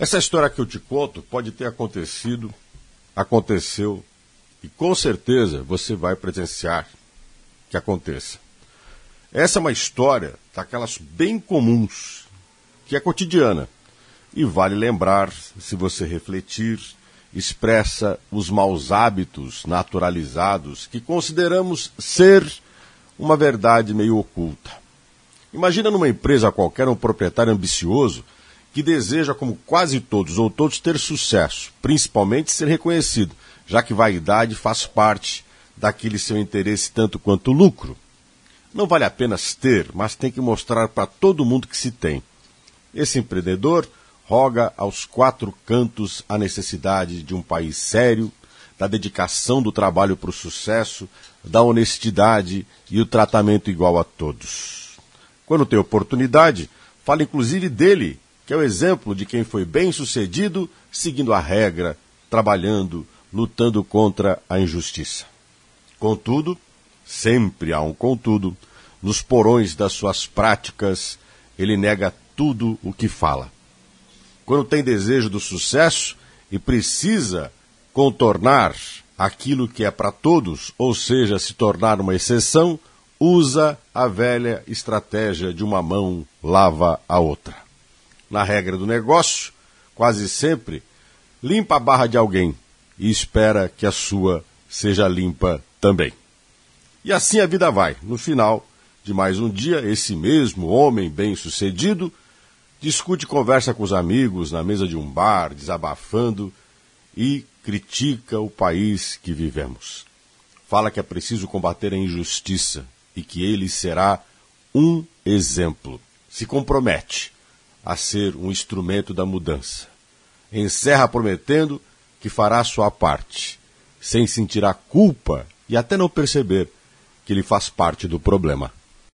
Essa história que eu te conto pode ter acontecido, aconteceu e com certeza você vai presenciar que aconteça. Essa é uma história daquelas bem comuns, que é cotidiana. E vale lembrar, se você refletir, expressa os maus hábitos naturalizados que consideramos ser uma verdade meio oculta. Imagina numa empresa qualquer um proprietário ambicioso que deseja, como quase todos ou todos, ter sucesso, principalmente ser reconhecido, já que vaidade faz parte daquele seu interesse tanto quanto lucro. Não vale apenas ter, mas tem que mostrar para todo mundo que se tem. Esse empreendedor roga aos quatro cantos a necessidade de um país sério, da dedicação do trabalho para o sucesso, da honestidade e o tratamento igual a todos. Quando tem oportunidade, fala inclusive dele que é o exemplo de quem foi bem sucedido, seguindo a regra, trabalhando, lutando contra a injustiça. Contudo, sempre há um contudo, nos porões das suas práticas, ele nega tudo o que fala. Quando tem desejo do sucesso e precisa contornar aquilo que é para todos, ou seja, se tornar uma exceção, usa a velha estratégia de uma mão lava a outra na regra do negócio, quase sempre, limpa a barra de alguém e espera que a sua seja limpa também. E assim a vida vai. No final de mais um dia, esse mesmo homem bem-sucedido discute conversa com os amigos na mesa de um bar, desabafando e critica o país que vivemos. Fala que é preciso combater a injustiça e que ele será um exemplo. Se compromete a ser um instrumento da mudança. Encerra prometendo que fará sua parte, sem sentir a culpa e até não perceber que ele faz parte do problema.